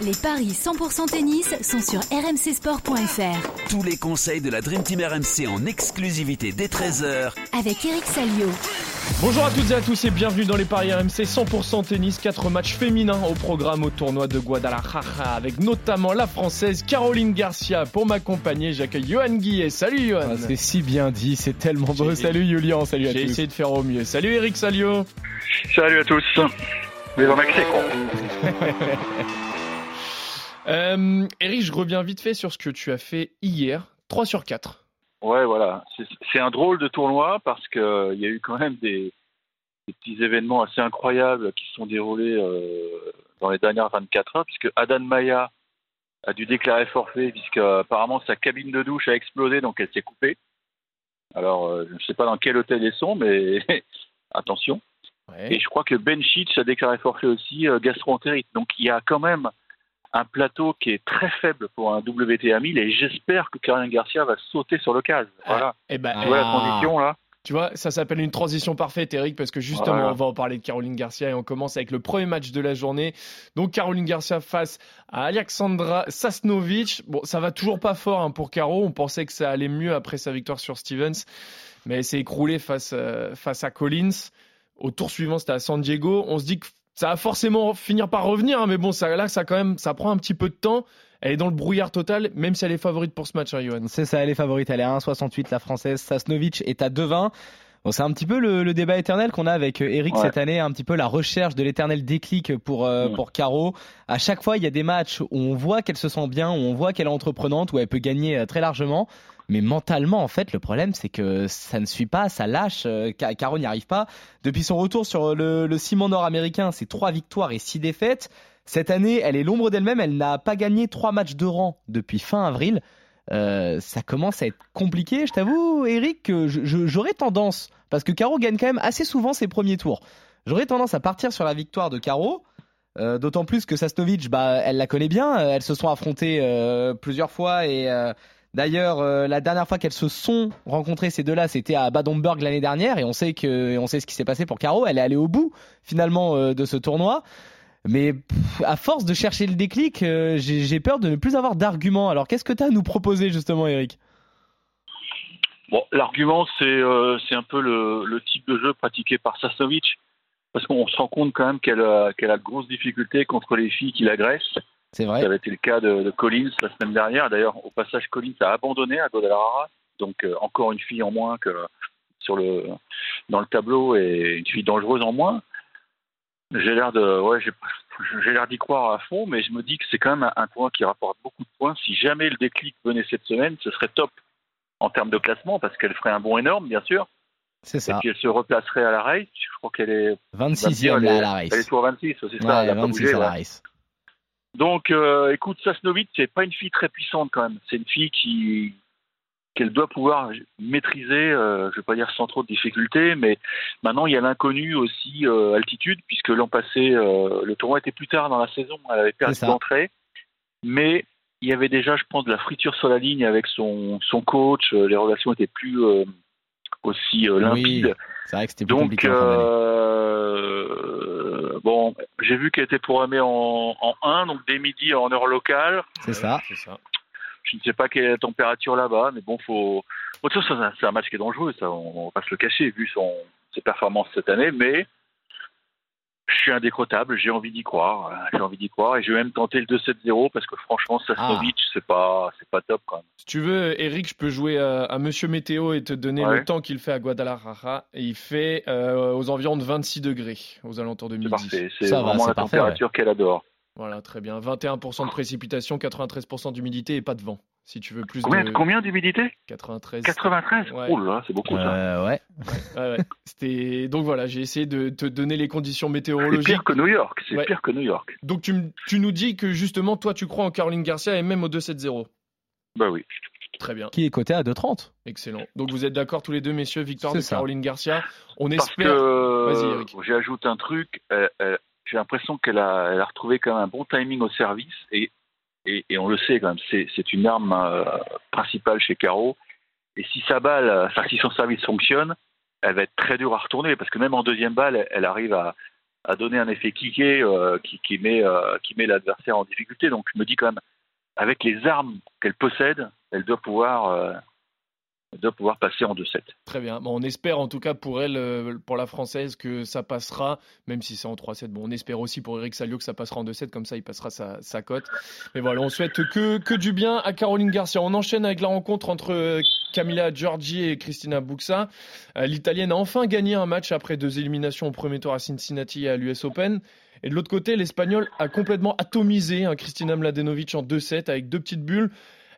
Les paris 100% tennis sont sur rmcsport.fr. Tous les conseils de la Dream Team RMC en exclusivité dès 13h Avec Eric Salio. Bonjour à toutes et à tous et bienvenue dans les paris RMC 100% tennis. Quatre matchs féminins au programme au tournoi de Guadalajara avec notamment la française Caroline Garcia pour m'accompagner. J'accueille Johan Guillet. Salut Johan. Ah, c'est si bien dit, c'est tellement beau. Salut Julian, salut à tous. J'ai essayé de faire au mieux. Salut Eric Salio. Salut à tous. Mais en accès Euh, Eric, je reviens vite fait sur ce que tu as fait hier. 3 sur 4. Ouais, voilà. C'est un drôle de tournoi parce qu'il euh, y a eu quand même des, petits événements assez incroyables qui se sont déroulés euh, dans les dernières 24 heures, puisque Adan Maya a dû déclarer forfait, puisque apparemment sa cabine de douche a explosé, donc elle s'est coupée. Alors, je ne sais pas dans quel hôtel ils sont, mais attention. Et je crois que Ben Chich a déclaré forfait aussi, gastroentérite. Donc il y a quand même un plateau qui est très faible pour un WTA 1000 et j'espère que Caroline Garcia va sauter sur le cas. Voilà. et eh ben, tu vois la transition là tu vois, ça s'appelle une transition parfaite, Eric, parce que justement, on va en parler de Caroline Garcia et on commence avec le premier match de la journée. Donc, Caroline Garcia face à Alexandra Sasnovic. Bon, ça va toujours pas fort hein, pour Caro. On pensait que ça allait mieux après sa victoire sur Stevens, mais elle s'est écroulée face, euh, face à Collins. Au tour suivant, c'était à San Diego. On se dit que ça va forcément finir par revenir, hein, mais bon, ça, là, ça quand même, ça prend un petit peu de temps. Elle est dans le brouillard total, même si elle est favorite pour ce match, hein, Johan. C'est ça, elle est favorite. Elle est à 1,68, la française. Sasnovic est à 2,20. Bon, c'est un petit peu le, débat éternel qu'on a avec euh, Eric cette année, un petit peu la recherche de l'éternel déclic pour euh, mm. pour Caro. À chaque fois, il y a des matchs où on voit qu'elle se sent bien, où on voit qu'elle est entreprenante, où elle peut gagner euh, très largement. Mais mentalement, en fait, le problème, c'est que ça ne suit pas, ça lâche. Caro n'y arrive pas. Depuis son retour sur le, ciment nord-américain, c'est trois victoires et six défaites. Cette année, elle est l'ombre d'elle-même. Elle n'a pas gagné trois matchs de rang depuis fin avril. Euh, ça commence à être compliqué. Je t'avoue, Eric, que j'aurais tendance, parce que Caro gagne quand même assez souvent ses premiers tours, j'aurais tendance à partir sur la victoire de Caro. Euh, d'autant plus que Sasnovic, bah, elle la connaît bien. Euh, elles se sont affrontées plusieurs fois et D'ailleurs, la dernière fois qu'elles se sont rencontrées ces deux-là, c'était à Badomberg l'année dernière, et on sait que, on sait ce qui s'est passé pour Caro. Elle est allée au bout finalement de ce tournoi. Mais à force de chercher le déclic, euh, j'ai peur de ne plus avoir d'arguments. Alors qu'est-ce que tu as à nous proposer justement, Eric? Bon, l'argument, c'est euh, un peu le, type de jeu pratiqué par Sasnovic, parce qu'on se rend compte quand même qu'elle a de grosses difficultés contre les filles qui l'agressent. C'est vrai. Ça avait été le cas de, de, Collins la semaine dernière. D'ailleurs, au passage, Collins a abandonné à Guadalajara, donc euh, encore une fille en moins que sur le dans le tableau et une fille dangereuse en moins. J'ai l'air de, ouais, j'ai l'air d'y croire à fond, mais je me dis que c'est quand même un, point qui rapporte beaucoup de points. Si jamais le déclic venait cette semaine, ce serait top en termes de classement parce qu'elle ferait un bond énorme, bien sûr. C'est ça. Et puis elle se replacerait à la race. Je crois qu'elle est 26e à la race. Elle est sur 26, c'est ça. Elle 26 à la race. Donc, euh, écoute, Sasnovic, c'est pas une fille très puissante quand même. C'est une fille qui, qu'elle doit pouvoir maîtriser, euh, je ne vais pas dire sans trop de difficultés, mais maintenant il y a l'inconnu aussi euh, altitude, puisque l'an passé le tournoi était plus tard dans la saison, elle avait perdu d'entrée, mais il y avait déjà, je pense, de la friture sur la ligne avec son, son coach, les relations étaient plus aussi limpides. c'est vrai que c'était plus Donc, bon, j'ai vu qu'elle était programmée en, en 1, donc dès midi en heure locale. C'est ça. C'est ça. Je ne sais pas quelle est la température là-bas, mais bon, faut. Bon, c'est un match qui est dangereux, ça, on, va pas se le cacher, vu son, ses performances cette année, mais je suis indécrottable, j'ai envie d'y croire, j'ai envie d'y croire, et je vais même tenter le 2-7-0 parce que franchement, Sasnovic, ah. c'est pas, c'est pas top quand même. Si tu veux, Eric, je peux jouer à, Monsieur Météo et te donner le temps qu'il fait à Guadalajara, et il fait euh, aux environs de 26 degrés, aux alentours de midi. C'est parfait, c'est vraiment la température qu'elle adore. Voilà, très bien. 21% de précipitation, 93% d'humidité et pas de vent. Si tu veux plus combien, de... Combien d'humidité 93. 93 ouais. Oh là, c'est beaucoup ça. Euh, ouais. ouais, C'était... Donc voilà, j'ai essayé de te donner les conditions météorologiques. C'est pire que New York, c'est pire que New York. Donc tu, tu nous dis que justement, toi, tu crois en Caroline Garcia et même au 2-7-0 Bah oui. Très bien. Qui est coté à 2,30. Excellent. Donc vous êtes d'accord tous les deux, messieurs, victoire de Caroline Garcia? On Parce espère. Que... Vas-y, Eric. J'ajoute un truc j'ai l'impression qu'elle a, retrouvé quand même un bon timing au service et, on le sait quand même, c'est, une arme euh, principale chez Caro. Et si sa balle, si son service fonctionne, elle va être très dure à retourner parce que même en deuxième balle, elle, arrive à, donner un effet kické euh, qui, qui, met, euh, qui met l'adversaire en difficulté. Donc je me dis quand même, avec les armes qu'elle possède, elle doit pouvoir de pouvoir passer en 2-7. Très bien. On espère en tout cas pour elle, euh, pour la française, que ça passera, même si c'est en 3-7. Bon, on espère aussi pour Eric Salio que ça passera en 2-7, comme ça il passera sa, cote. Mais voilà, on souhaite que, que du bien à Caroline Garcia. On enchaîne avec la rencontre entre euh, Camila Giorgi et Cristina Buxa. Euh, L'Italienne a enfin gagné un match après deux éliminations au premier tour à Cincinnati et à l'US Open. Et de l'autre côté, l'Espagnol a complètement atomisé hein, Cristina Mladenovic en 2-7 avec deux petites bulles.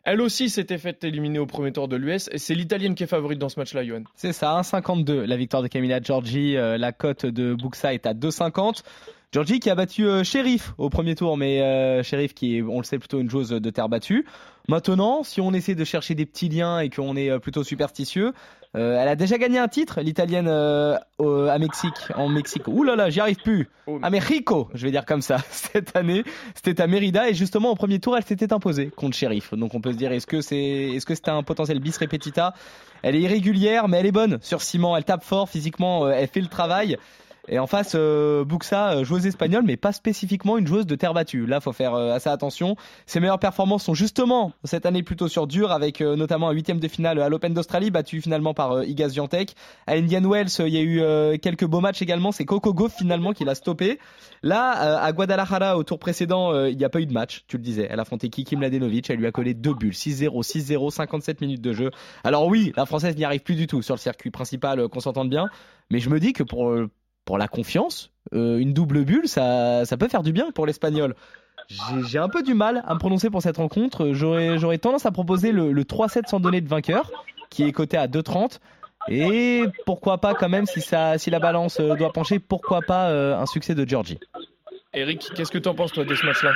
Elle aussi s'était faite éliminer au premier tour de l'US et c'est l'Italienne qui est favorite dans ce match-là, Johan. C'est ça, 1,52 la victoire de Camilla Giorgi. Euh, la cote de Buxa est à 2,50. Giorgi qui a battu euh, Sheriff au premier tour, mais euh, Sheriff qui est, on le sait, plutôt une joueuse de terre battue. Maintenant, si on essaie de chercher des petits liens et qu'on est plutôt superstitieux, euh, elle a déjà gagné un titre, l'italienne euh, à Mexique, en Mexique. Ouh là là, j'y arrive plus. Oh, à Mexico, je vais dire comme ça. Cette année, c'était à Mérida et justement au premier tour, elle s'était imposée contre Sheriff. Donc on peut se dire, est-ce que c'est, est-ce que c'était un potentiel bis repetita? Elle est irrégulière, mais elle est bonne sur ciment. Elle tape fort physiquement, euh, elle fait le travail. Et en face, euh, Buxa, euh, joueuse espagnole, mais pas spécifiquement une joueuse de terre battue. Là, faut faire euh, assez attention. Ses meilleures performances sont justement cette année plutôt sur dur, avec euh, notamment un huitième de finale à l'Open d'Australie, battu finalement par Igaz Giantec. À Indian Wells, il y a eu quelques beaux matchs également. C'est Coco Gauff finalement qui l'a stoppé. Là, à Guadalajara, au tour précédent, il n'y a pas eu de match, tu le disais. Elle a affronté Kiki Mladenovic, elle lui a collé deux bulles, 6-0, 6-0, 57 minutes de jeu. Alors oui, la française n'y arrive plus du tout sur le circuit principal, qu'on s'entende bien. Mais je me dis que pour pour la confiance, euh, une double bulle, ça, ça peut faire du bien pour l'espagnol. J'ai un peu du mal à me prononcer pour cette rencontre. J'aurais tendance à proposer le, 3-7 sans donner de vainqueur, qui est coté à 2-30. Et pourquoi pas quand même, si, ça, si la balance euh, doit pencher, pourquoi pas euh, un succès de Georgie Eric, qu'est-ce que tu en penses toi de ce match-là?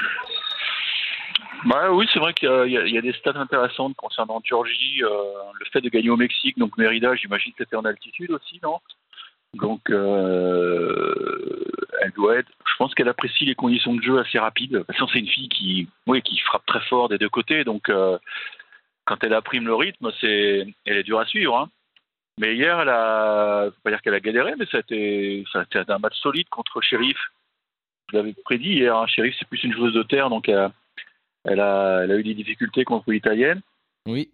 Bah oui, c'est vrai qu'il y, a des stats intéressantes concernant Georgie. le fait de gagner au Mexique, donc Mérida, j'imagine que c'était en altitude aussi, non? Donc, euh, elle doit être. Je pense qu'elle apprécie les conditions de jeu assez rapides. Façon, c'est une fille qui, oui, qui frappe très fort des deux côtés. Donc, euh, quand elle apprime le rythme, c'est, elle est dure à suivre. Hein. Mais hier, elle a, pas dire qu'elle a galéré, mais ça a été, a un match solide contre Sheriff. Je l'avais prédit hier. Hein. Sheriff, c'est plus une joueuse de terre, donc elle elle a, elle a eu des difficultés contre l'italienne. Oui.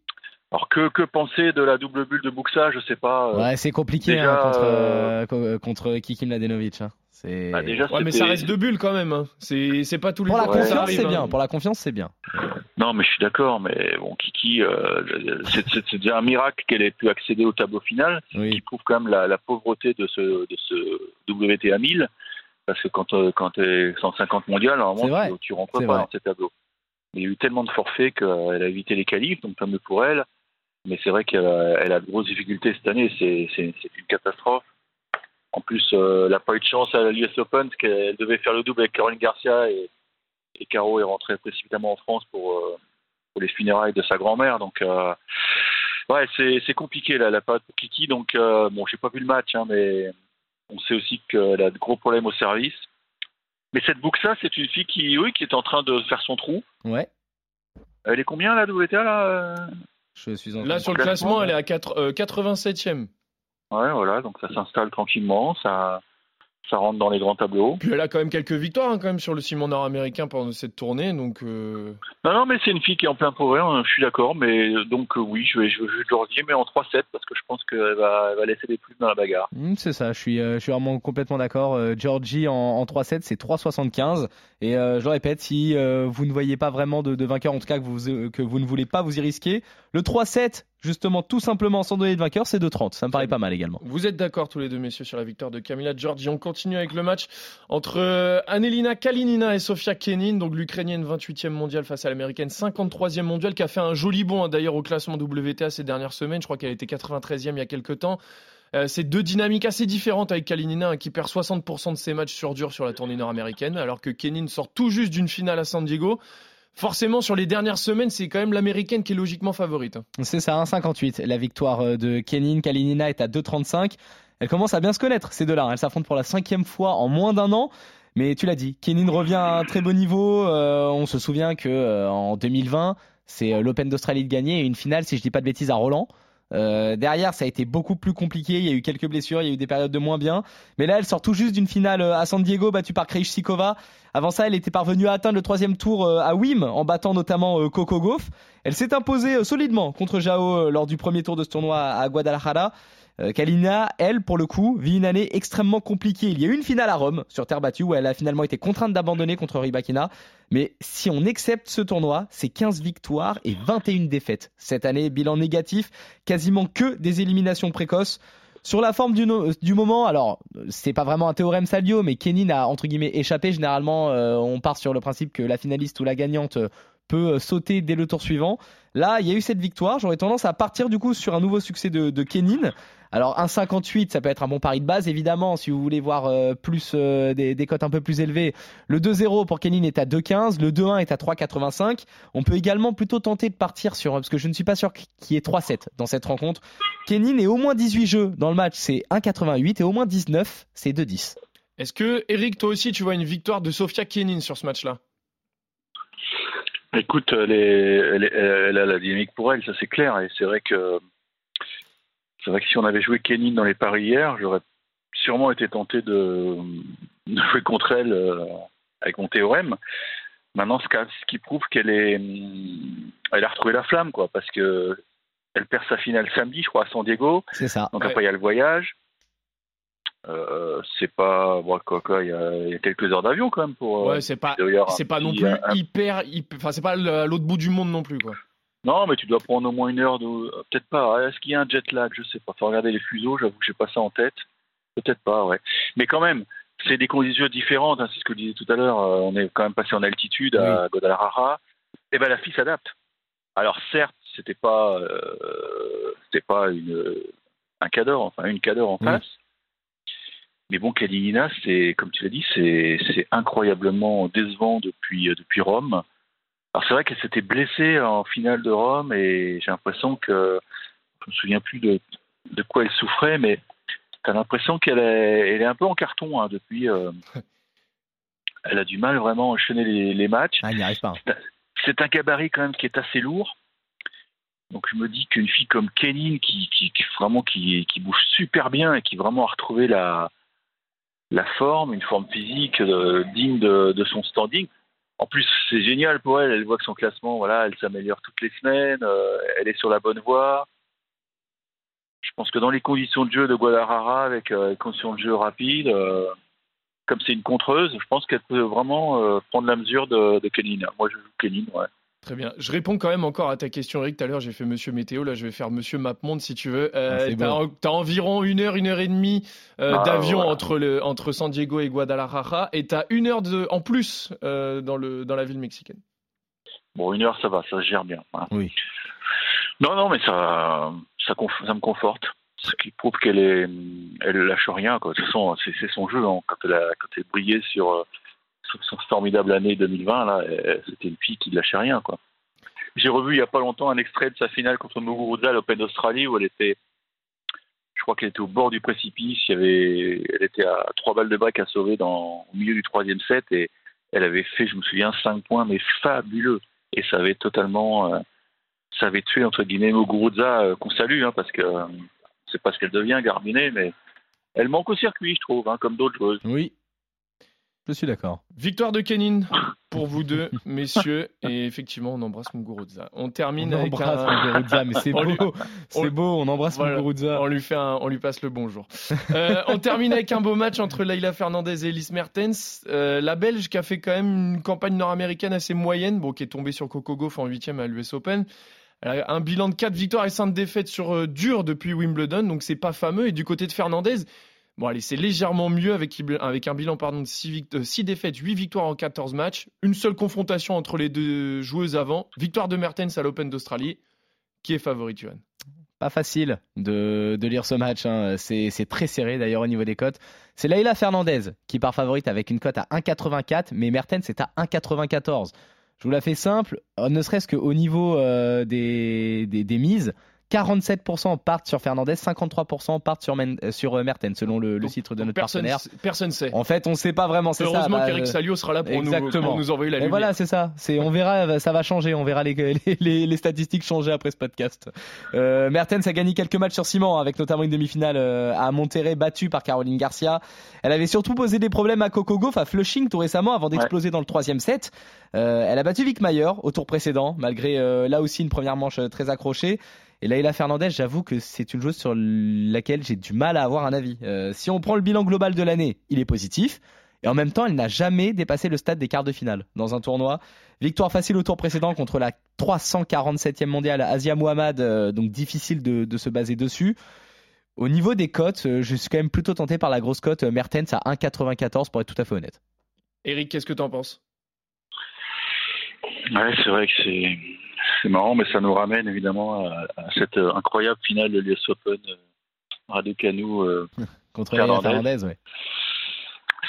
Alors que, que penser de la double bulle de Buxa, je sais pas. Euh, ouais, c'est compliqué hein, contre, euh, euh, contre Kiki Mladenovic. Hein. C'est... Bah déjà, ouais, mais ça reste deux bulles quand même. Hein. C'est, c'est pas tous les Pour la confiance, c'est bien. Pour la confiance, c'est bien. Non, mais je suis d'accord. Mais bon, Kiki, c'est, c'est, déjà un miracle qu'elle ait pu accéder au tableau final, oui. qui prouve quand même la, la, pauvreté de ce, de ce WTA 1000. Parce que quand, quand tu es 150 mondial, normalement, tu, tu rentres pas dans ces tableaux. Mais il y a eu tellement de forfaits qu'elle a évité les qualifs, donc tant mieux pour elle. Mais c'est vrai qu'elle a, de grosses difficultés cette année, c'est une catastrophe. En plus, euh, elle n'a pas eu de chance à l'US Open, parce qu'elle devait faire le double avec Caroline Garcia et, et Caro est rentrée précipitamment en France pour, euh, pour les funérailles de sa grand-mère. Donc, euh, ouais, c'est compliqué là, la période pour Kiki. Donc, bon, j'ai pas vu le match, hein, mais on sait aussi qu'elle a de gros problèmes au service. Mais cette Buxa, c'est une fille qui, oui, qui est en train de faire son trou. Ouais. Elle est combien la WTA là Là, sur le classement, elle est à 87e. Euh, ouais, voilà, donc ça s'installe tranquillement, ça, ça rentre dans les grands tableaux. Puis elle a quand même quelques victoires hein, quand même sur le ciment nord-américain pendant cette tournée, donc. Euh... Non, non, mais c'est une fille qui est en plein progrès, hein, je suis d'accord, mais donc euh, oui, je vais, je vais Georgie, mais en 3-7 parce que je pense qu'elle va, elle va laisser des plumes dans la bagarre. Mmh, c'est ça, je suis, euh, je suis vraiment complètement d'accord. Georgie en, en 3-7, c'est 3-75, et je le répète, si vous ne voyez pas vraiment de, de, vainqueur, en tout cas que vous, que vous ne voulez pas vous y risquer, le 3-7 justement tout simplement sans donner de vainqueur, c'est 2-30. Ça me paraît pas mal également. Vous êtes d'accord tous les deux messieurs sur la victoire de Camila Giorgi. On continue avec le match entre euh, Anelina Kalinina et Sofia Kenin, donc l'Ukrainienne 28e mondiale face à l'Américaine 53e mondiale qui a fait un joli bond hein, d'ailleurs au classement WTA ces dernières semaines. Je crois qu'elle était 93e il y a quelques temps. Euh, c'est deux dynamiques assez différentes avec Kalinina hein, qui perd 60% de ses matchs sur dur sur la tournée nord-américaine alors que Kenin sort tout juste d'une finale à San Diego forcément sur les dernières semaines, c'est quand même l'américaine qui est logiquement favorite. C'est ça, 1,58. La victoire euh, de Kenin Kalinina est à 2,35. Elle commence à bien se connaître, ces deux-là. Elle s'affrontent pour la cinquième fois en moins d'un an. Mais tu l'as dit, Kenin revient à un très bon niveau. Euh, on se souvient que euh, en 2020, c'est l'Open d'Australie de gagner et une finale, si je dis pas de bêtises, à Roland. Euh, derrière, ça a été beaucoup plus compliqué. Il y a eu quelques blessures, il y a eu des périodes de moins bien. Mais là, elle sort tout juste d'une finale euh, à San Diego, battue par Krejcikova. Avant ça, elle était parvenue à atteindre le troisième tour euh, à Wim, en battant notamment Coco Gauff. Elle s'est imposée solidement contre Jao lors du premier tour de ce tournoi à Guadalajara. Euh, Kalina, elle, pour le coup, vit une année extrêmement compliquée. Il y a eu une finale à Rome sur terre battue où elle a finalement été contrainte d'abandonner contre Rybakina. Mais si on accepte ce tournoi, c'est 15 victoires et 21 défaites. Cette année, bilan négatif, quasiment que des éliminations précoces. Sur la forme du, moment, alors c'est pas vraiment un théorème Salio, mais Kenin a entre guillemets échappé. Généralement, euh, on part sur le principe que la finaliste ou la gagnante peut sauter dès le tour suivant. Là, il y a eu cette victoire. J'aurais tendance à partir du coup sur un nouveau succès de, de Kenin. Alors 1,58, ça peut être un bon pari de base, évidemment, si vous voulez voir euh, plus euh, des, des, cotes un peu plus élevées. Le 2-0 pour Kenin est à 2,15, le 2-1 est à 3,85. On peut également plutôt tenter de partir sur, parce que je ne suis pas sûr qu'il y ait 3-7 dans cette rencontre. Kenin est au moins 18 jeux dans le match, c'est 1,88 et au moins 19, c'est 2,10. Est-ce que, Eric, toi aussi, tu vois une victoire de Sofia Kenin sur ce match-là? Écoute, elle, elle, a la dynamique pour elle, ça c'est clair. Et c'est vrai que c'est vrai que si on avait joué Kenin dans les paris hier, j'aurais sûrement été tenté de, jouer contre elle euh, avec mon théorème. Maintenant, ce, qui prouve qu'elle est, elle a retrouvé la flamme, quoi, parce que elle perd sa finale samedi, je crois, à San Diego. C'est ça. Donc après, il y a le voyage. Euh, c'est pas bon, quoi, quoi, il, y a, quelques heures d'avion quand même pour. Euh, ouais, c'est pas, c'est pas non plus hyper, hyper, enfin c'est pas l'autre bout du monde non plus quoi. Non, mais tu dois prendre au moins une heure de. Euh, peut-être pas. Est-ce qu'il y a un jet lag? Je sais pas. Faut regarder les fuseaux. J'avoue que j'ai pas ça en tête. Peut-être pas, ouais. Mais quand même, c'est des conditions différentes. Hein, c'est ce que je disais tout à l'heure. Euh, on est quand même passé en altitude à Guadalajara. Et eh ben la fille s'adapte. Alors certes, c'était pas, euh, c'était pas une un cadre, enfin une cadre en face. Mais bon, Kalinina, c'est comme tu l'as dit, c'est c'est incroyablement décevant depuis depuis Rome. Alors c'est vrai qu'elle s'était blessée en finale de Rome et j'ai l'impression que je me souviens plus de, de quoi elle souffrait, mais tu as l'impression qu'elle est, elle est un peu en carton hein, depuis. Euh, elle a du mal vraiment à enchaîner les, matchs. Ah, pas. C'est un gabarit quand même qui est assez lourd. Donc je me dis qu'une fille comme Kenin qui, qui, vraiment qui, qui, bouge super bien et qui vraiment a retrouvé la, la forme, une forme physique euh, digne de, de, son standing, en plus, c'est génial pour elle. Elle voit que son classement, voilà, elle s'améliore toutes les semaines. Euh, elle est sur la bonne voie. Je pense que dans les conditions de jeu de Guadalajara, avec euh, les conditions de jeu rapides, euh, comme c'est une contreuse, je pense qu'elle peut vraiment prendre la mesure de, de Kenina. Moi, je joue Kenine, ouais. Très bien. Je réponds quand même encore à ta question, Eric. Tout à l'heure, j'ai fait Monsieur Météo. Là, je vais faire Monsieur Mapmonde, si tu veux. Euh, ah, t'as, environ une heure, une heure et demie euh, ah, d'avion entre, le, entre San Diego et Guadalajara. Et t'as une heure de, en plus euh, dans, le, dans la ville mexicaine. Bon, une heure, ça va. Ça se gère bien. Hein. Oui. Non, non, mais ça, ça, ça me conforte. Ce qui prouve qu'elle est, elle lâche rien. Quoi. De toute façon, c'est, c'est son jeu. Hein. Quand, elle a, quand elle brillait sur son formidable année 2020, là, c'était une fille qui ne lâchait rien, quoi. J'ai revu il n'y a pas longtemps un extrait de sa finale contre Muguruza à l'Open d'Australie où elle était, je crois qu'elle était au bord du précipice. Elle était à trois balles de bac à sauver dans, au milieu du troisième set et elle avait fait, je me souviens, cinq points, mais fabuleux. Et ça avait totalement, euh, ça avait tué entre guillemets Muguruza euh, qu'on salue, hein, parce que euh, c'est pas ce qu'elle devient, Garbinet, mais elle manque au circuit, je trouve, hein, comme d'autres joueuses. Oui, je suis d'accord. Victoire de Kenin pour vous deux, messieurs. Et effectivement, on embrasse Muguruza. On termine on avec embrasse Muguruza, mais c'est beau. C'est beau, on embrasse voilà, Muguruza. On lui, fait on lui passe le bonjour. euh, on termine avec un beau match entre Leila Fernandez et Elise Mertens. Euh, la Belge qui a fait quand même une campagne nord-américaine assez moyenne, bon, qui est tombée sur Coco Gauff en huitième à l'US Open. Elle a un bilan de 4 victoires et 5 défaites sur euh, dur depuis Wimbledon, donc c'est pas fameux. Et du côté de Fernandez, Bon, allez, c'est légèrement mieux avec, un bilan pardon, de 6, euh, défaites, 8 victoires en 14 matchs. Une seule confrontation entre les deux joueuses avant. Victoire de Mertens à l'Open d'Australie. Qui est favori, Johan? Pas facile de, lire ce match. Hein. C'est très serré d'ailleurs au niveau des cotes. C'est Leila Fernandez qui part favorite avec une cote à 1,84, mais Mertens est à 1,94. Je vous la fais simple, ne serait-ce qu'au niveau euh, des mises. 47% partent sur Fernandez, 53% partent sur, euh, sur Mertens, selon le, le site de notre personne, partenaire. Personne sait. En fait, on ne sait pas vraiment. C'est Heureusement ça. qu'Eric Bah, Salio sera là pour, nous, pour nous, envoyer la Et lumière. voilà, c'est ça. C'est, on verra, ça va changer. On verra les, les, les, les statistiques changer après ce podcast. Euh, Mertens a gagné quelques matchs sur ciment, avec notamment une demi-finale euh, à Monterrey, battue par Caroline Garcia. Elle avait surtout posé des problèmes à Coco Gauff, à Flushing tout récemment, avant d'exploser ouais. dans le troisième set. Euh, elle a battu Vic Mayer au tour précédent, malgré euh, là aussi une première manche euh, très accrochée. Et Leila Fernandez, j'avoue que c'est une joueuse sur laquelle j'ai du mal à avoir un avis. Euh, si on prend le bilan global de l'année, il est positif. Et en même temps, elle n'a jamais dépassé le stade des quarts de finale dans un tournoi. Victoire facile au tour précédent contre la 347e mondiale Asia Mohamed, euh, donc difficile de, de, se baser dessus. Au niveau des cotes, euh, je suis quand même plutôt tenté par la grosse cote euh, Mertens à 1,94 pour être tout à fait honnête. Eric, qu'est-ce que tu en penses? Ouais, c'est vrai que c'est c'est marrant, mais ça nous ramène évidemment à, à cette incroyable finale de l'US Open euh, Raducanu euh, contre Fernandez. Fernandez ouais.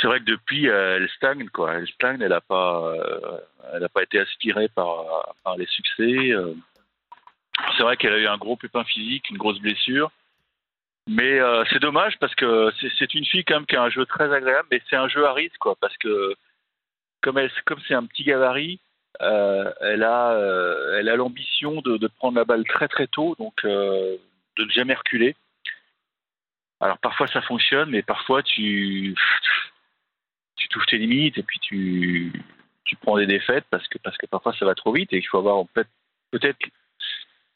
C'est vrai que depuis, euh, elle stagne quoi. Elle stagne, elle n'a pas, euh, elle a pas été aspirée par, par les succès. euh. C'est vrai qu'elle a eu un gros pépin physique, une grosse blessure. Mais euh, c'est dommage parce que c'est une fille quand même qui a un jeu très agréable, mais c'est un jeu à risque quoi, parce que comme elle, comme c'est un petit gabarit, euh, elle a, euh, elle a l'ambition de, prendre la balle très très tôt, donc euh, de ne jamais reculer. Alors parfois ça fonctionne, mais parfois tu, tu touches tes limites et puis tu, tu prends des défaites parce que, parce que parfois ça va trop vite et il faut avoir peut-être peut-être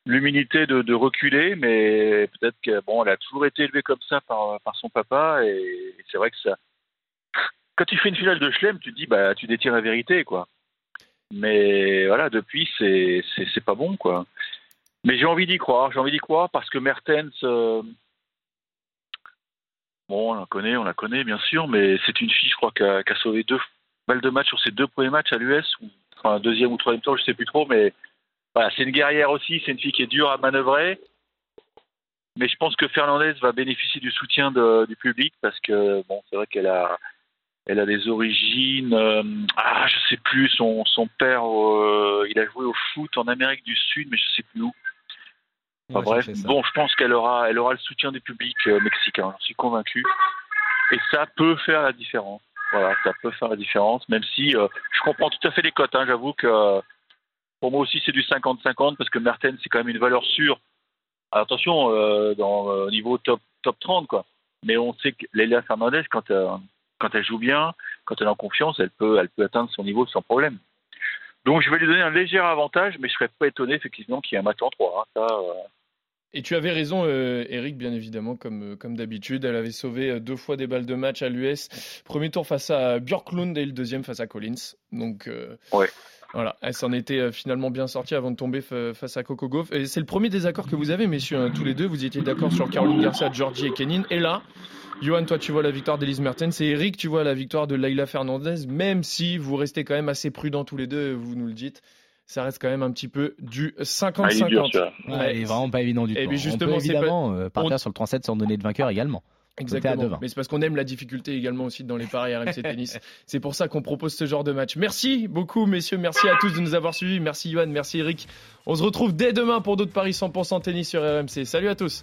l'humilité de, reculer, mais peut-être que bon, elle a toujours été élevée comme ça par, son papa et, c'est vrai que ça. Quand tu fais une finale de Chelem, tu dis bah tu détiens la vérité quoi. Mais voilà, depuis, c'est, c'est, pas bon, quoi. Mais j'ai envie d'y croire, j'ai envie d'y croire parce que Mertens, euh... bon, on la connaît, on la connaît, bien sûr, mais c'est une fille, je crois, qui a, sauvé deux balles de match sur ses deux premiers matchs à l'US, ou enfin, deuxième ou troisième tour, je sais plus trop, mais voilà, c'est une guerrière aussi, c'est une fille qui est dure à manœuvrer. Mais je pense que Fernandez va bénéficier du soutien du public parce que, bon, c'est vrai qu'elle a, elle a des origines. Euh, ah, je sais plus. Son, son père, euh, il a joué au foot en Amérique du Sud, mais je sais plus où. Enfin, Ouais, bref, bon, je pense qu'elle aura, elle aura le soutien du public euh, mexicain. Je suis convaincu. Et ça peut faire la différence. Voilà, ça peut faire la différence, même si euh, je comprends tout à fait les cotes. Hein, J'avoue que pour moi aussi c'est du 50-50 parce que Mertens c'est quand même une valeur sûre. Alors, attention, dans au niveau top top 30 quoi. Mais on sait que Leila Fernandez quand quand elle joue bien, quand elle est en confiance, elle peut, elle peut atteindre son niveau sans problème. Donc je vais lui donner un léger avantage, mais je serais pas étonné effectivement qu'il y ait un match en 3. Hein. Ça, euh, Et tu avais raison, euh, Eric, bien évidemment, comme, euh, comme d'habitude. Elle avait sauvé deux fois des balles de match à l'US. Premier tour face à Björklund et le deuxième face à Collins. Donc, euh, Ouais. voilà, elle s'en était finalement bien sortie avant de tomber fa- face à Coco Gauff. Et c'est le premier désaccord que vous avez, messieurs, hein, tous les deux. Vous étiez d'accord sur Caroline Garcia, Georgie et Kenin. Et là, Johan, toi, tu vois la victoire d'Elise Mertens. Et Eric, tu vois la victoire de Laila Fernandez, même si vous restez quand même assez prudents tous les deux, vous nous le dites. Ça reste quand même un petit peu du ah, il est dur, 50-50. celui-là. Ouais, Ouais. il est vraiment pas évident du Et tout. puis On justement, peut c'est pas- évidemment euh, partir on- sur le 3-7 sans donner de vainqueur également. Exactement. 2-20. Mais c'est parce qu'on aime la difficulté également aussi dans les paris RMC Tennis. c'est pour ça qu'on propose ce genre de match. Merci beaucoup, messieurs. Merci à tous de nous avoir suivis. Merci, Johan. Merci, Eric. On se retrouve dès demain pour d'autres paris 100% tennis sur RMC. Salut à tous.